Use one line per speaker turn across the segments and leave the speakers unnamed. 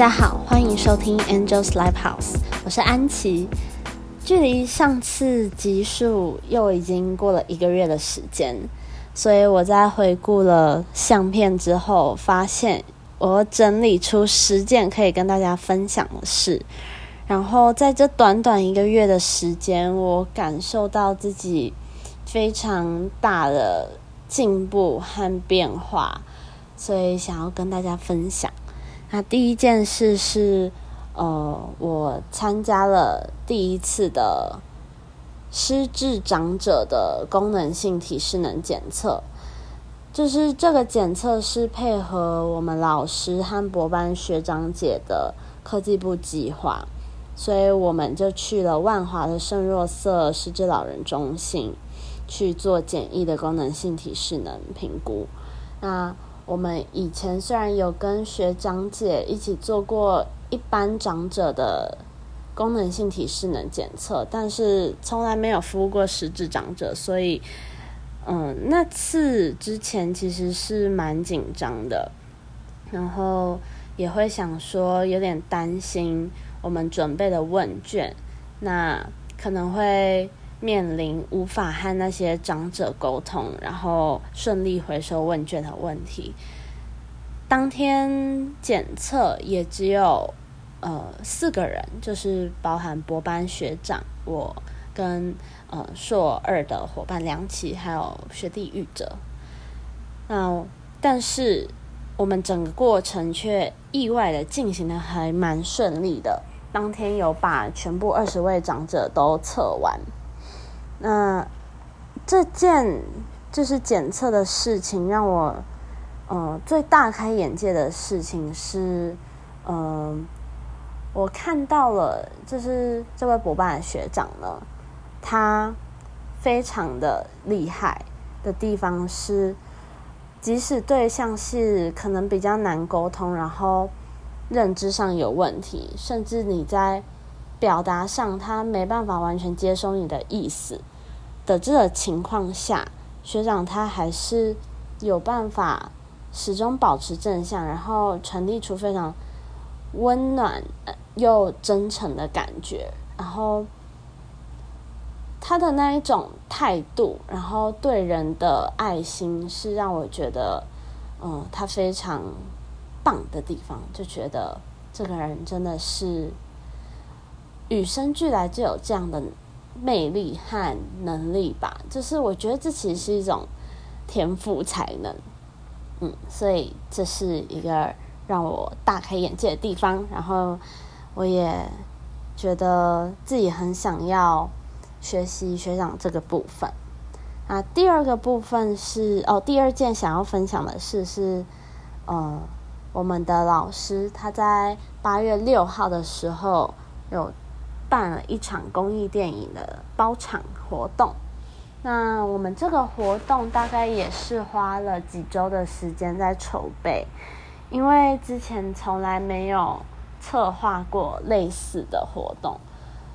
大家好，欢迎收听 Angels Live House，我是安琪。距离上次集数又已经过了一个月的时间，所以我在回顾了相片之后，发现我整理出十件可以跟大家分享的事。然后在这短短一个月的时间，我感受到自己非常大的进步和变化，所以想要跟大家分享。那第一件事是，呃，我参加了第一次的失智长者的功能性体适能检测，就是这个检测是配合我们老师和博班学长姐的科技部计划。所以我们就去了万华的圣若瑟失智老人中心去做简易的功能性体适能评估。那我们以前虽然有跟学长姐一起做过一般长者的功能性体适能检测，但是从来没有服务过失智长者，所以嗯，那次之前其实是蛮紧张的，然后也会想说有点担心。我们准备的问卷，那可能会面临无法和那些长者沟通，然后顺利回收问卷的问题。当天检测也只有呃四个人，就是包含博班学长，我跟呃硕二的伙伴梁琪，还有学弟玉哲。那但是我们整个过程却意外的进行的还蛮顺利的。当天有把全部二十位长者都测完。那这件就是检测的事情，让我呃最大开眼界的事情是，嗯，我看到了，就是这位博班的学长呢，他非常的厉害的地方是，即使对象是可能比较难沟通，然后。认知上有问题，甚至你在表达上他没办法完全接收你的意思的这个情况下，学长他还是有办法始终保持正向，然后传递出非常温暖又真诚的感觉。然后他的那一种态度，然后对人的爱心，是让我觉得，嗯，他非常。棒的地方，就觉得这个人真的是与生俱来就有这样的魅力和能力吧。就是我觉得这其实是一种天赋才能，嗯，所以这是一个让我大开眼界的地方。然后我也觉得自己很想要学习学长这个部分。啊，第二个部分是哦，第二件想要分享的事是，呃。我们的老师他在八月六号的时候有办了一场公益电影的包场活动。那我们这个活动大概也是花了几周的时间在筹备，因为之前从来没有策划过类似的活动，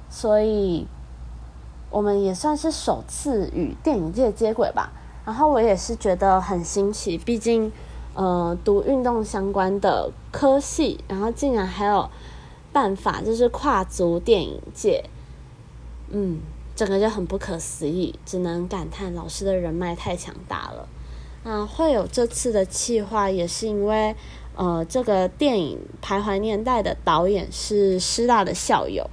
所以我们也算是首次与电影界接轨吧。然后我也是觉得很新奇，毕竟。呃，读运动相关的科系，然后竟然还有办法，就是跨足电影界，嗯，整个就很不可思议，只能感叹老师的人脉太强大了。那会有这次的企划，也是因为呃，这个电影《徘徊年代》的导演是师大的校友，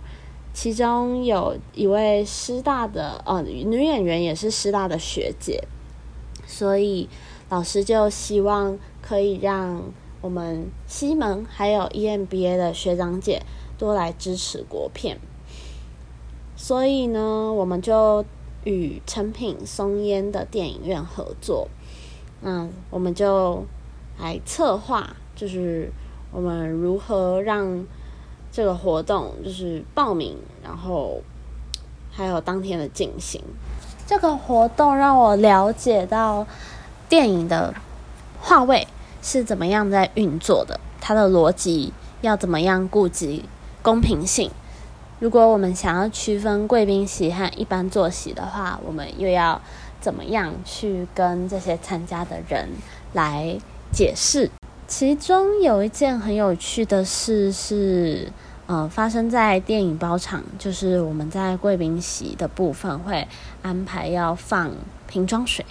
其中有一位师大的呃女演员也是师大的学姐，所以老师就希望。可以让我们西门还有 EMBA 的学长姐多来支持国片，所以呢，我们就与成品松烟的电影院合作，那我们就来策划，就是我们如何让这个活动就是报名，然后还有当天的进行。这个活动让我了解到电影的。话位是怎么样在运作的？它的逻辑要怎么样顾及公平性？如果我们想要区分贵宾席和一般坐席的话，我们又要怎么样去跟这些参加的人来解释？其中有一件很有趣的事是，呃，发生在电影包场，就是我们在贵宾席的部分会安排要放瓶装水，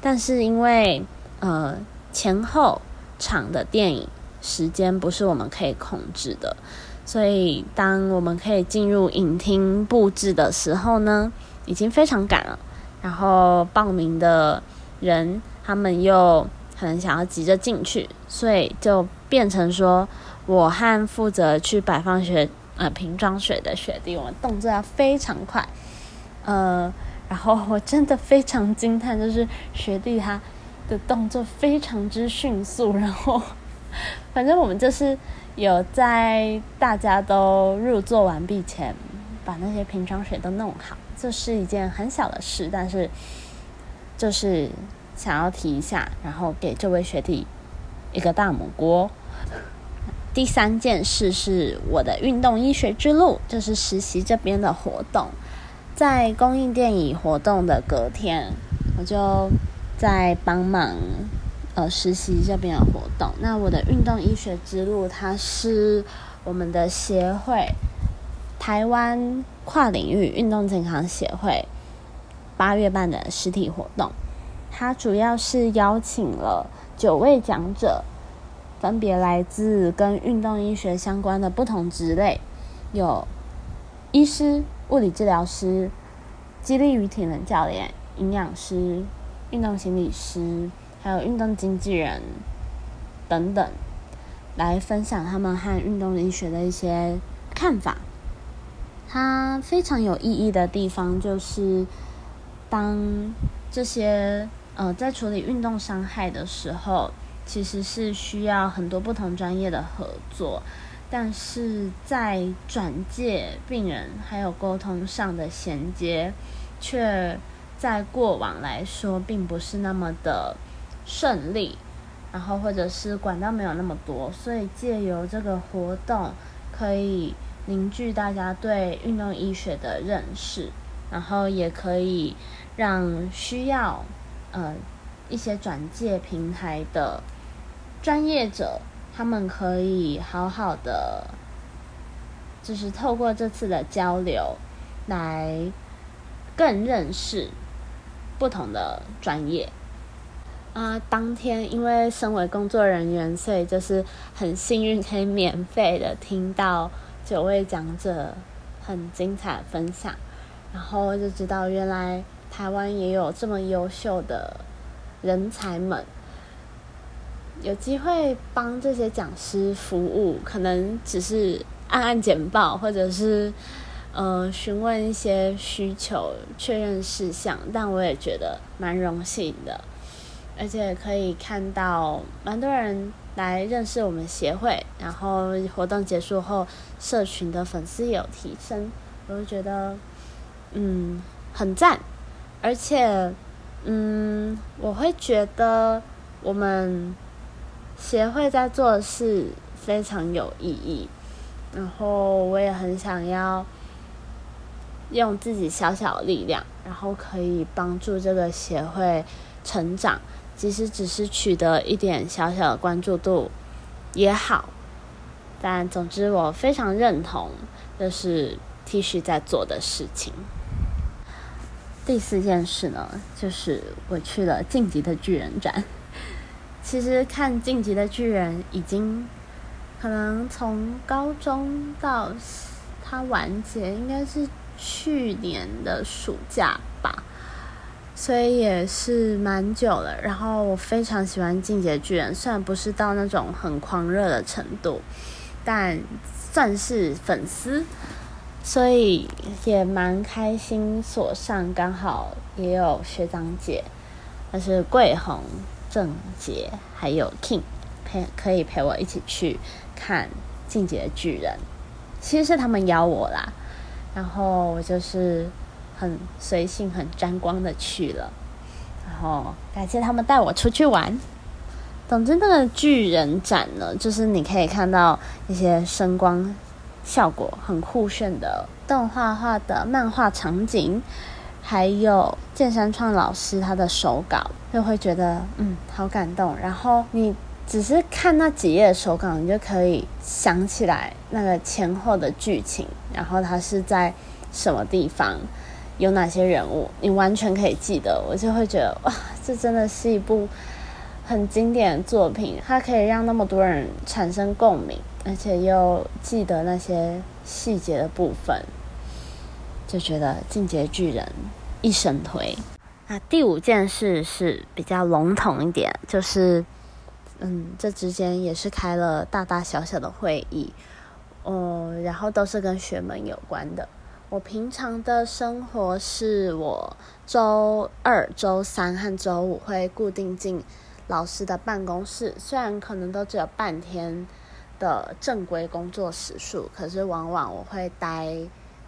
但是因为呃前后场的电影时间不是我们可以控制的，所以当我们可以进入影厅布置的时候呢，已经非常赶了。然后报名的人他们又可能想要急着进去，所以就变成说，我和负责去摆放学呃瓶装水的学弟，我们动作要非常快，呃，然后我真的非常惊叹，就是学弟他的动作非常之迅速，然后反正我们就是有在大家都入座完毕前，把那些瓶装水都弄好。这是一件很小的事，但是就是想要提一下，然后给这位学弟一个大拇哥。第三件事是我的运动医学之路，就是实习这边的活动。在公映电影活动的隔天，我就在帮忙呃实习这边的活动。那我的运动医学之路，它是我们的协会。台湾跨领域运动健康协会八月办的实体活动，它主要是邀请了九位讲者，分别来自跟运动医学相关的不同职类，有医师、物理治疗师、激励与体能教练、营养师、运动心理师，还有运动经纪人等等，来分享他们和运动医学的一些看法。它非常有意义的地方，就是当这些呃在处理运动伤害的时候，其实是需要很多不同专业的合作，但是在转介病人还有沟通上的衔接，却在过往来说并不是那么的顺利，然后或者是管道没有那么多，所以借由这个活动可以。凝聚大家对运动医学的认识，然后也可以让需要呃一些转介平台的专业者，他们可以好好的，就是透过这次的交流，来更认识不同的专业。啊，当天因为身为工作人员，所以就是很幸运可以免费的听到。九位讲者很精彩的分享，然后就知道原来台湾也有这么优秀的人才们，有机会帮这些讲师服务，可能只是按按简报，或者是呃询问一些需求、确认事项，但我也觉得蛮荣幸的，而且可以看到蛮多人。来认识我们协会，然后活动结束后，社群的粉丝有提升，我就觉得，嗯，很赞，而且，嗯，我会觉得我们协会在做的事非常有意义，然后我也很想要用自己小小的力量，然后可以帮助这个协会成长。即使只是取得一点小小的关注度也好，但总之我非常认同这是 T 恤在做的事情。第四件事呢，就是我去了《晋级的巨人》展。其实看《晋级的巨人》已经可能从高中到它完结，应该是去年的暑假吧。所以也是蛮久了，然后我非常喜欢《进阶巨人》，虽然不是到那种很狂热的程度，但算是粉丝，所以也蛮开心。所上刚好也有学长姐，那是桂红、郑杰还有 King 陪可以陪我一起去看《进阶巨人》，其实是他们邀我啦，然后我就是。很随性、很沾光的去了，然后感谢他们带我出去玩。总之，那个巨人展呢，就是你可以看到一些声光效果很酷炫的动画化的漫画场景，还有剑山创老师他的手稿，就会觉得嗯好感动。然后你只是看那几页手稿，你就可以想起来那个前后的剧情，然后它是在什么地方，有哪些人物，你完全可以记得。我就会觉得哇，这真的是一部很经典的作品，它可以让那么多人产生共鸣，而且又记得那些细节的部分，就觉得《进阶巨人》一神推。那第五件事是比较笼统一点，就是。嗯，这之间也是开了大大小小的会议，哦，然后都是跟学门有关的。我平常的生活是我周二、周三和周五会固定进老师的办公室，虽然可能都只有半天的正规工作时数，可是往往我会待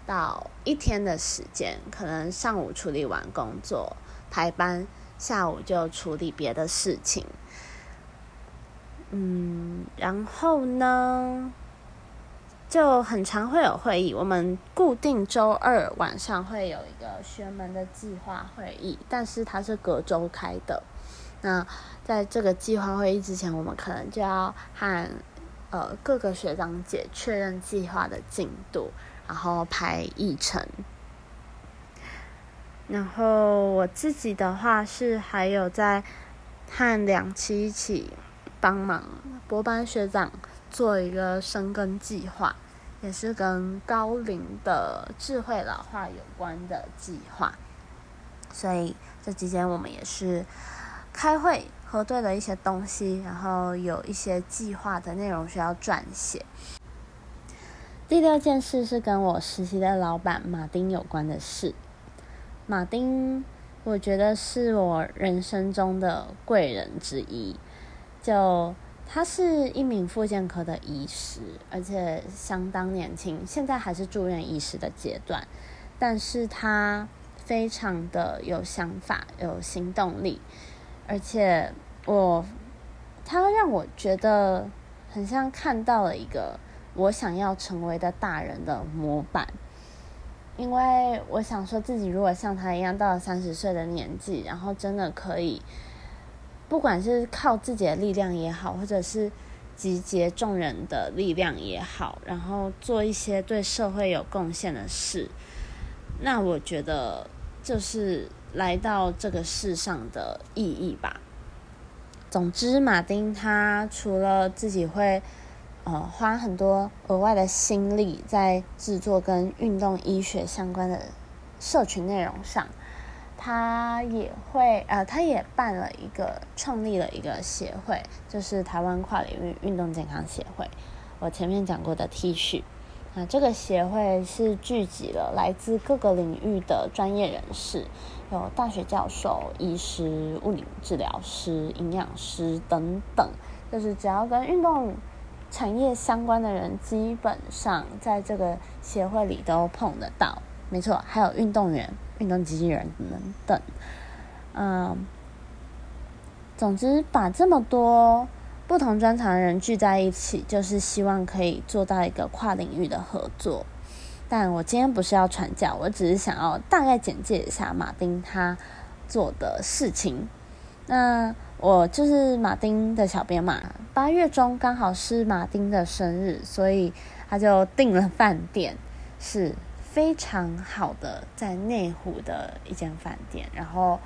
到一天的时间，可能上午处理完工作排班，下午就处理别的事情。嗯，然后呢，就很常会有会议。我们固定周二晚上会有一个学门的计划会议，但是它是隔周开的。那在这个计划会议之前，我们可能就要和呃各个学长姐确认计划的进度，然后排议程。然后我自己的话是还有在和两期一起。帮忙博班学长做一个生根计划，也是跟高龄的智慧老化有关的计划。所以这期间我们也是开会核对了一些东西，然后有一些计划的内容需要撰写。第六件事是跟我实习的老板马丁有关的事。马丁，我觉得是我人生中的贵人之一。就他是一名复健科的医师，而且相当年轻，现在还是住院医师的阶段。但是他非常的有想法，有行动力，而且我他让我觉得很像看到了一个我想要成为的大人的模板。因为我想说自己如果像他一样到了三十岁的年纪，然后真的可以。不管是靠自己的力量也好，或者是集结众人的力量也好，然后做一些对社会有贡献的事，那我觉得就是来到这个世上的意义吧。总之，马丁他除了自己会呃花很多额外的心力在制作跟运动医学相关的社群内容上。他也会，呃，他也办了一个，创立了一个协会，就是台湾跨领域运动健康协会。我前面讲过的 T 恤，那这个协会是聚集了来自各个领域的专业人士，有大学教授、医师、物理治疗师、营养师等等，就是只要跟运动产业相关的人，基本上在这个协会里都碰得到。没错，还有运动员。运动机器人等等，嗯，总之把这么多不同专长的人聚在一起，就是希望可以做到一个跨领域的合作。但我今天不是要传教，我只是想要大概简介一下马丁他做的事情。那我就是马丁的小编嘛，八月中刚好是马丁的生日，所以他就订了饭店，是。非常好的，在内湖的一间饭店，然后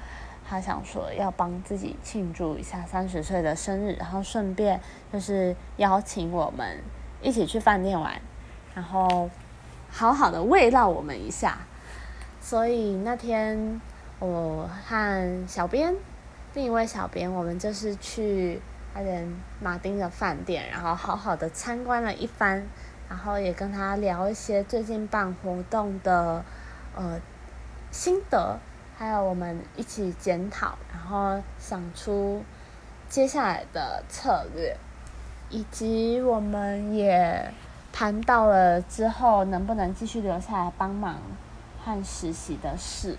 他想说要帮自己庆祝一下三十岁的生日，然后顺便就是邀请我们一起去饭店玩，然后好好的慰劳我们一下。所以那天我和小编另一位小编，我们就是去阿仁马丁的饭店，然后好好的参观了一番。然后也跟他聊一些最近办活动的呃心得，还有我们一起检讨，然后想出接下来的策略，以及我们也谈到了之后能不能继续留下来帮忙和实习的事。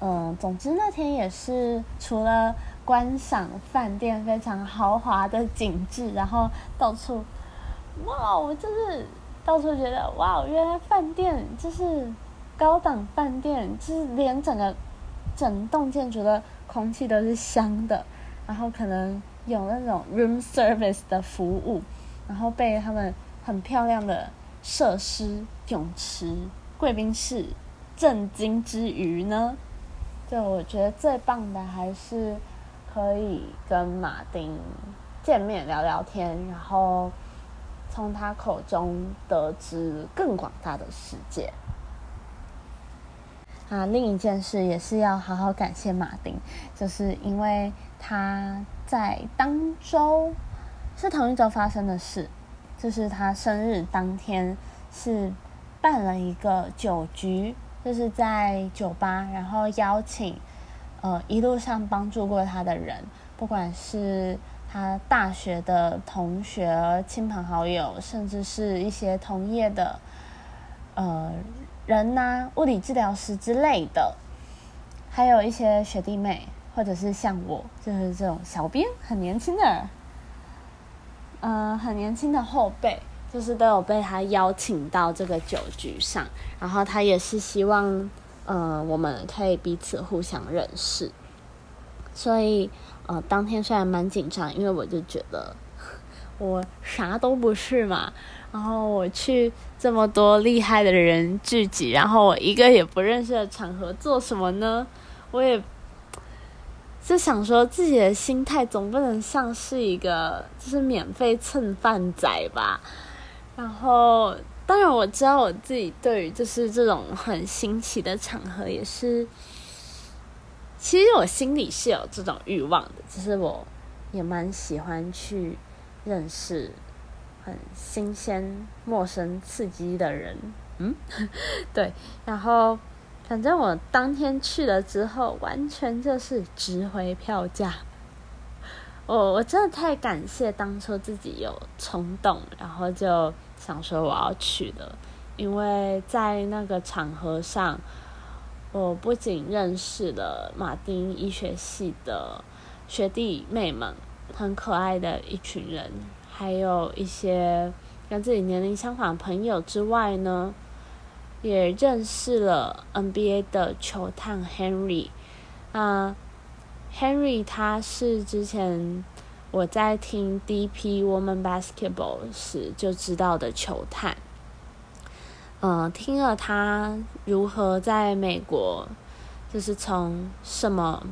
嗯，总之那天也是除了观赏饭店非常豪华的景致，然后到处。哇，我就是到处觉得哇，原来饭店就是高档饭店，就是连整个整栋建筑的空气都是香的，然后可能有那种 room service 的服务，然后被他们很漂亮的设施、泳池、贵宾室震惊之余呢，就我觉得最棒的还是可以跟马丁见面聊聊天，然后从他口中得知更广大的世界。啊，另一件事也是要好好感谢马丁，就是因为他在当周是同一周发生的事，就是他生日当天是办了一个酒局，就是在酒吧，然后邀请呃一路上帮助过他的人，不管是他大学的同学、亲朋好友，甚至是一些同业的呃。人呐，物理治疗师之类的，还有一些学弟妹，或者是像我，就是这种小编，很年轻的，嗯，很年轻的后辈，就是都有被他邀请到这个酒局上。然后他也是希望，嗯，我们可以彼此互相认识。所以，呃，当天虽然蛮紧张，因为我就觉得我啥都不是嘛。然后我去这么多厉害的人聚集，然后我一个也不认识的场合做什么呢？我也就想说自己的心态总不能像是一个就是免费蹭饭仔吧。然后当然我知道我自己对于就是这种很新奇的场合也是，其实我心里是有这种欲望的，只是我也蛮喜欢去认识。很新鲜、陌生、刺激的人，嗯，对。然后，反正我当天去了之后，完全就是值回票价。我我真的太感谢当初自己有冲动，然后就想说我要去的，因为在那个场合上，我不仅认识了马丁医学系的学弟妹们，很可爱的一群人。还有一些跟自己年龄相仿的朋友之外呢，也认识了 NBA 的球探 Henry。啊，Henry 他是之前我在听 DP Woman Basketball 时就知道的球探。嗯，听了他如何在美国，就是从什么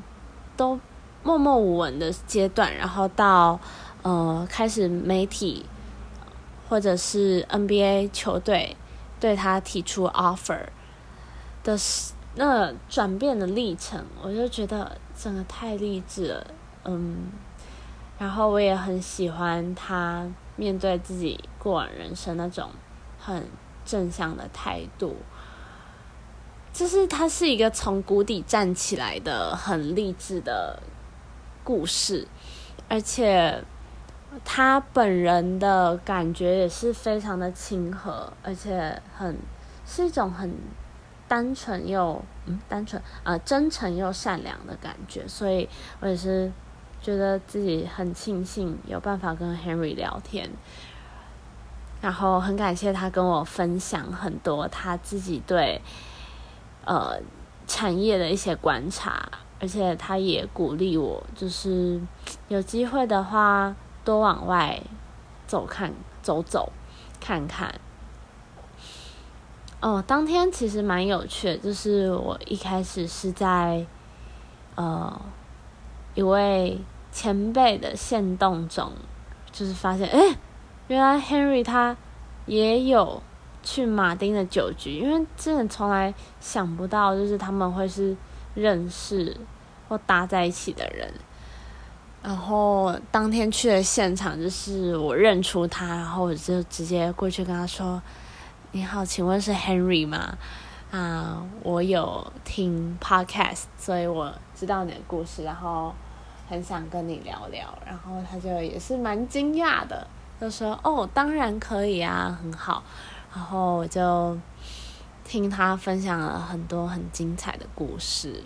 都默默无闻的阶段，然后到。呃，开始媒体或者是 NBA 球队对他提出 offer 的那转变的历程，我就觉得真的太励志了。嗯，然后我也很喜欢他面对自己过往人生那种很正向的态度，就是他是一个从谷底站起来的很励志的故事，而且。他本人的感觉也是非常的亲和，而且很是一种很单纯又嗯单纯啊真诚又善良的感觉，所以我也是觉得自己很庆幸有办法跟 Henry 聊天，然后很感谢他跟我分享很多他自己对呃产业的一些观察，而且他也鼓励我，就是有机会的话。多往外走看走走看看。哦，当天其实蛮有趣的，就是我一开始是在呃一位前辈的线动中，就是发现，哎，原来 Henry 他也有去马丁的酒局，因为真的从来想不到，就是他们会是认识或搭在一起的人。然后当天去的现场，就是我认出他，然后我就直接过去跟他说：“你好，请问是 Henry 吗？啊，我有听 Podcast，所以我知道你的故事，然后很想跟你聊聊。”然后他就也是蛮惊讶的，就说：“哦，当然可以啊，很好。”然后我就听他分享了很多很精彩的故事。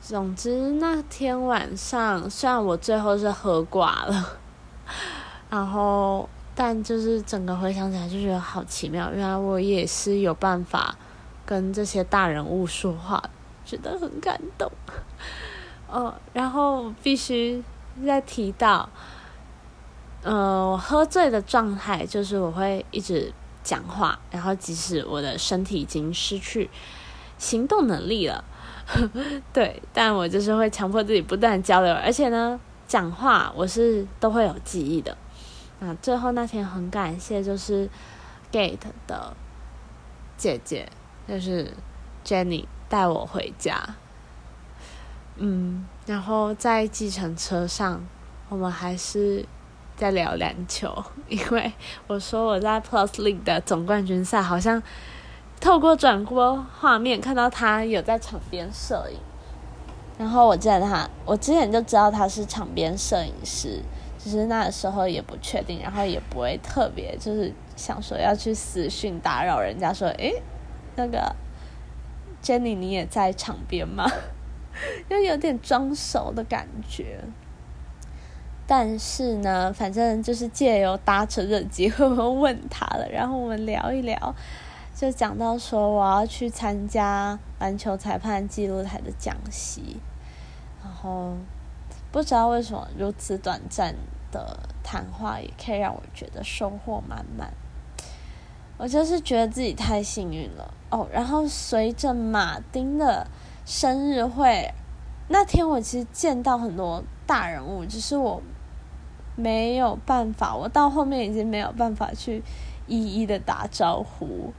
总之那天晚上，虽然我最后是喝挂了，然后但就是整个回想起来就觉得好奇妙，原来我也是有办法跟这些大人物说话，觉得很感动。哦，然后必须再提到，呃，我喝醉的状态就是我会一直讲话，然后即使我的身体已经失去行动能力了，对，但我就是会强迫自己不断交流，而且呢，讲话我是都会有记忆的。那最后那天很感谢，就是 Gate 的姐姐，就是 Jenny 带我回家。嗯，然后在计程车上，我们还是在聊篮球，因为我说我在 Plus League 的总冠军赛，好像透过转播画面看到他有在场边摄影，然后我记得他，我之前就知道他是场边摄影师。只是那时候也不确定，然后也不会特别就是想说要去私讯打扰人家，说诶，那个 Jenny 你也在场边吗？又有点装熟的感觉。但是呢，反正就是借由搭车的机会问他了，然后我们聊一聊，就讲到说我要去参加篮球裁判记录台的讲习，然后。不知道为什么如此短暂的谈话也可以让我觉得收获满满。我就是觉得自己太幸运了哦。然后随着马丁的生日会那天，我其实见到很多大人物，只是我没有办法，我到后面已经没有办法去一一的打招呼。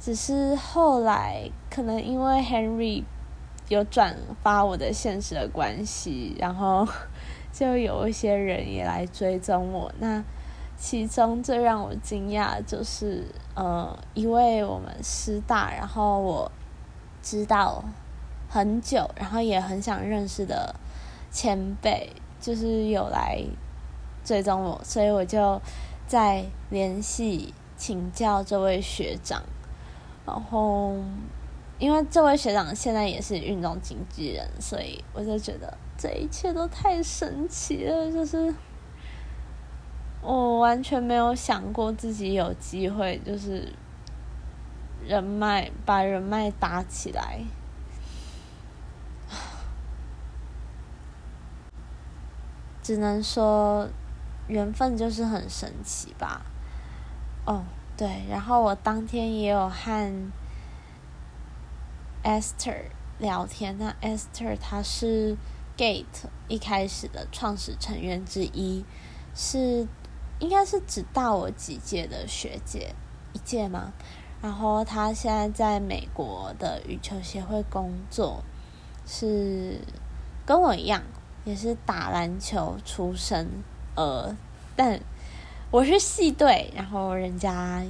只是后来可能因为 Henry。有转发我的现实的关系，然后 就有一些人也来追踪我。那其中最让我惊讶就是，呃，一位我们师大，然后我知道很久，然后也很想认识的前辈，就是有来追踪我，所以我就在联系请教这位学长，然后。因为这位学长现在也是运动经纪人，所以我就觉得这一切都太神奇了。就是我完全没有想过自己有机会，就是人脉把人脉搭起来，只能说缘分就是很神奇吧。哦，对，然后我当天也有和。Esther 聊天，那 Esther 她是 Gate 一开始的创始成员之一，是应该是只大我几届的学姐一届吗？然后她现在在美国的羽球协会工作，是跟我一样，也是打篮球出身，呃，但我是系队，然后人家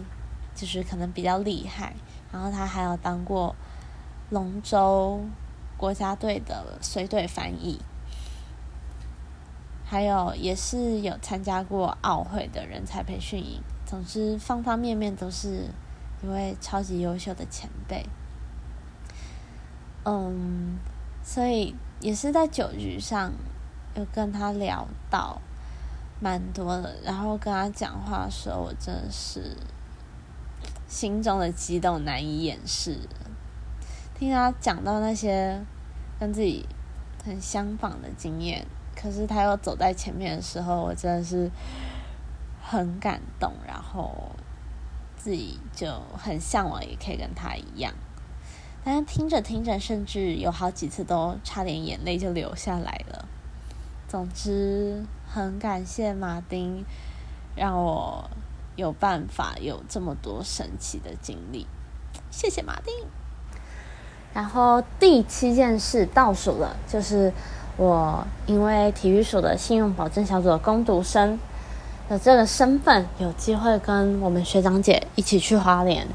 就是可能比较厉害，然后他还有当过。龙舟国家队的随队翻译，还有也是有参加过奥会的人才培训营。总之，方方面面都是一位超级优秀的前辈。嗯，所以也是在酒局上有跟他聊到蛮多的，然后跟他讲话的时候，我真的是心中的激动难以掩饰。听他讲到那些跟自己很相仿的经验，可是他又走在前面的时候，我真的是很感动，然后自己就很向往，也可以跟他一样。但是听着听着，甚至有好几次都差点眼泪就流下来了。总之，很感谢马丁，让我有办法有这么多神奇的经历。谢谢马丁。然后第七件事倒数了，就是我因为体育署的信用保证小组的攻读生的这个身份，有机会跟我们学长姐一起去花莲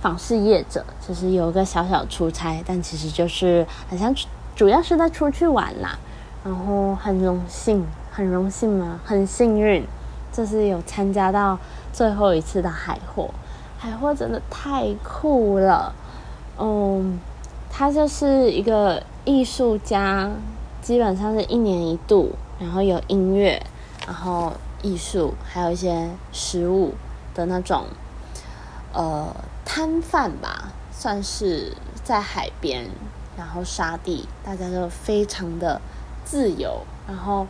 访视业者，就是有个小小出差，但其实就是好像主要是在出去玩啦。然后很荣幸，很荣幸嘛，很幸运，就是有参加到最后一次的海货，海货真的太酷了，嗯。他就是一个艺术家，基本上是一年一度，然后有音乐，然后艺术，还有一些食物的那种，呃，摊贩吧，算是在海边，然后沙地，大家都非常的自由，然后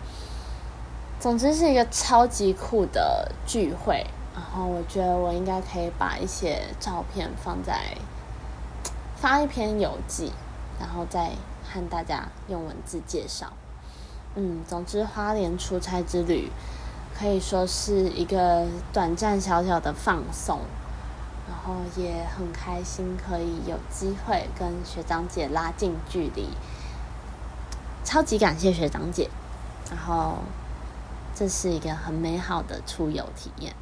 总之是一个超级酷的聚会。然后我觉得我应该可以把一些照片放在发一篇游记，然后再和大家用文字介绍。嗯，总之花莲出差之旅可以说是一个短暂小小的放松。然后也很开心，可以有机会跟学长姐拉近距离，超级感谢学长姐。然后这是一个很美好的出游体验。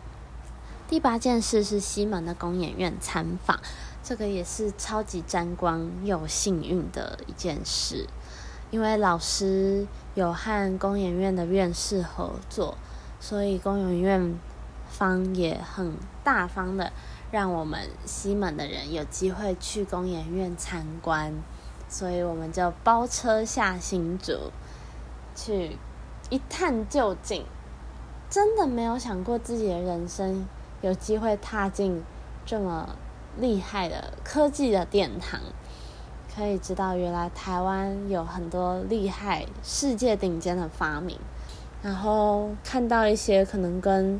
第八件事是西门的公演院参访，这个也是超级沾光又幸运的一件事，因为老师有和公演院的院士合作，所以公演院方也很大方的。让我们西门的人有机会去公研院参观，所以我们就包车下新竹，去一探究竟。真的没有想过自己的人生有机会踏进这么厉害的科技的殿堂，可以知道原来台湾有很多厉害、世界顶尖的发明，然后看到一些可能跟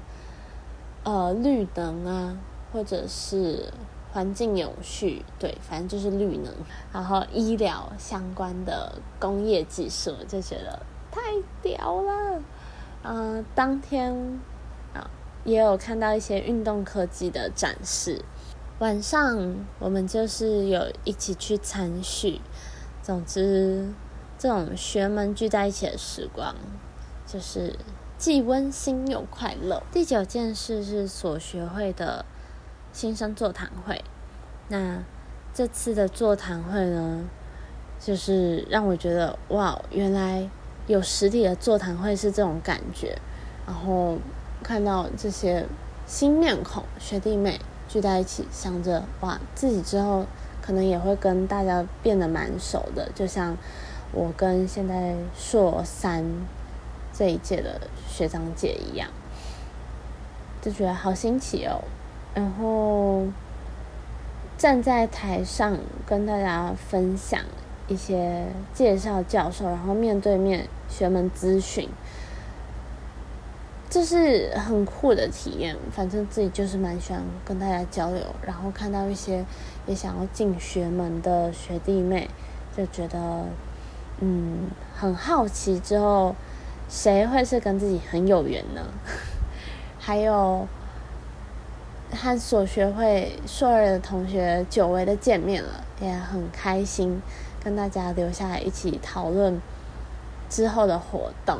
呃绿能啊。或者是环境永续，对，反正就是绿能，然后医疗相关的工业技术，就觉得太屌了。嗯，当天啊也有看到一些运动科技的展示。晚上我们就是有一起去参叙。总之，这种学门聚在一起的时光，就是既温馨又快乐。第九件事是所学会的。新生座谈会，那这次的座谈会呢，就是让我觉得哇，原来有实体的座谈会是这种感觉。然后看到这些新面孔学弟妹聚在一起，想着哇，自己之后可能也会跟大家变得蛮熟的，就像我跟现在硕三这一届的学长姐一样，就觉得好新奇哦。然后站在台上跟大家分享一些介绍教授，然后面对面学门咨询，这是很酷的体验。反正自己就是蛮喜欢跟大家交流，然后看到一些也想要进学门的学弟妹，就觉得嗯很好奇。之后谁会是跟自己很有缘呢？还有。和所学会硕二的同学久违的见面了，也很开心，跟大家留下来一起讨论之后的活动，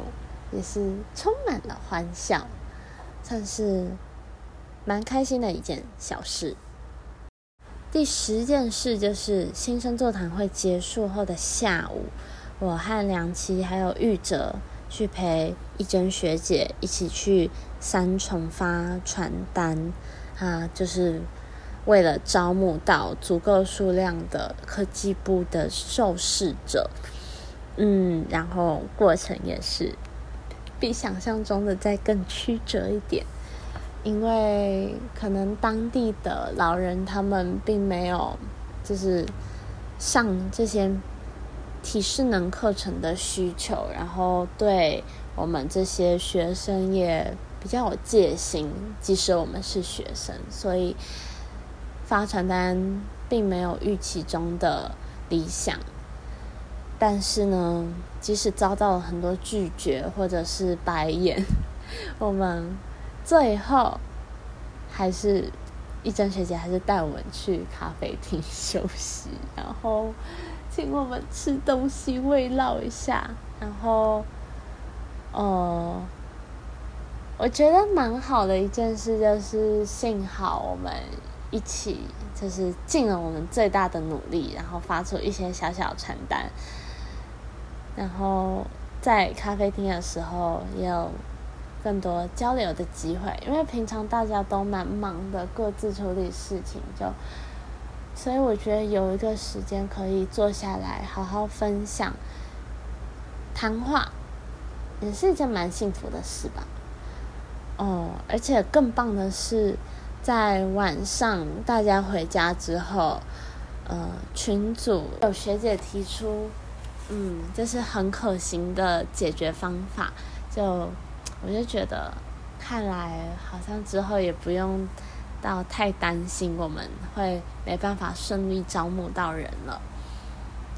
也是充满了欢笑，算是蛮开心的一件小事。第十件事就是新生座谈会结束后的下午，我和梁琪还有玉哲去陪一珍学姐一起去三重发传单。啊，就是为了招募到足够数量的科技部的受试者，嗯，然后过程也是比想象中的再更曲折一点，因为可能当地的老人他们并没有就是上这些体适能课程的需求，然后对我们这些学生也。比较有戒心，即使我们是学生，所以发传单并没有预期中的理想。但是呢，即使遭到了很多拒绝或者是白眼，我们最后还是一真学姐还是带我们去咖啡厅 休息，然后请我们吃东西慰劳一下，然后，呃。我觉得蛮好的一件事，就是幸好我们一起就是尽了我们最大的努力，然后发出一些小小传单，然后在咖啡厅的时候也有更多交流的机会，因为平常大家都蛮忙的，各自处理事情，就所以我觉得有一个时间可以坐下来好好分享谈话，也是一件蛮幸福的事吧。哦，而且更棒的是，在晚上大家回家之后，呃，群组有学姐提出，嗯，这是很可行的解决方法，就我就觉得，看来好像之后也不用到太担心我们会没办法顺利招募到人了。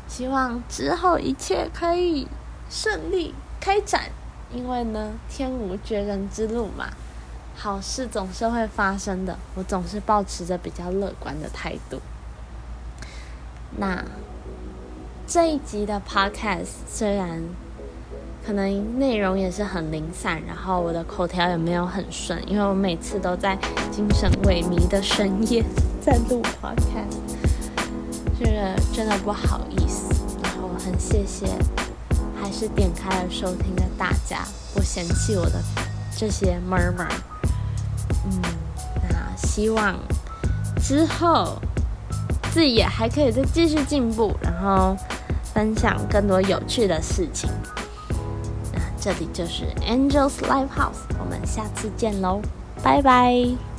希望之后一切可以顺利开展，因为呢，天无绝人之路嘛，好事总是会发生的。我总是保持着比较乐观的态度。那这一集的 podcast 虽然可能内容也是很零散，然后我的口条也没有很顺，因为我每次都在精神萎靡的深夜在录 podcast。这个真的不好意思，然后很谢谢，还是点开了收听的大家，不嫌弃我的这些 murmur。嗯，那希望之后自己也还可以再继续进步，然后分享更多有趣的事情。那这里就是 Angels Live House，我们下次见喽，拜拜。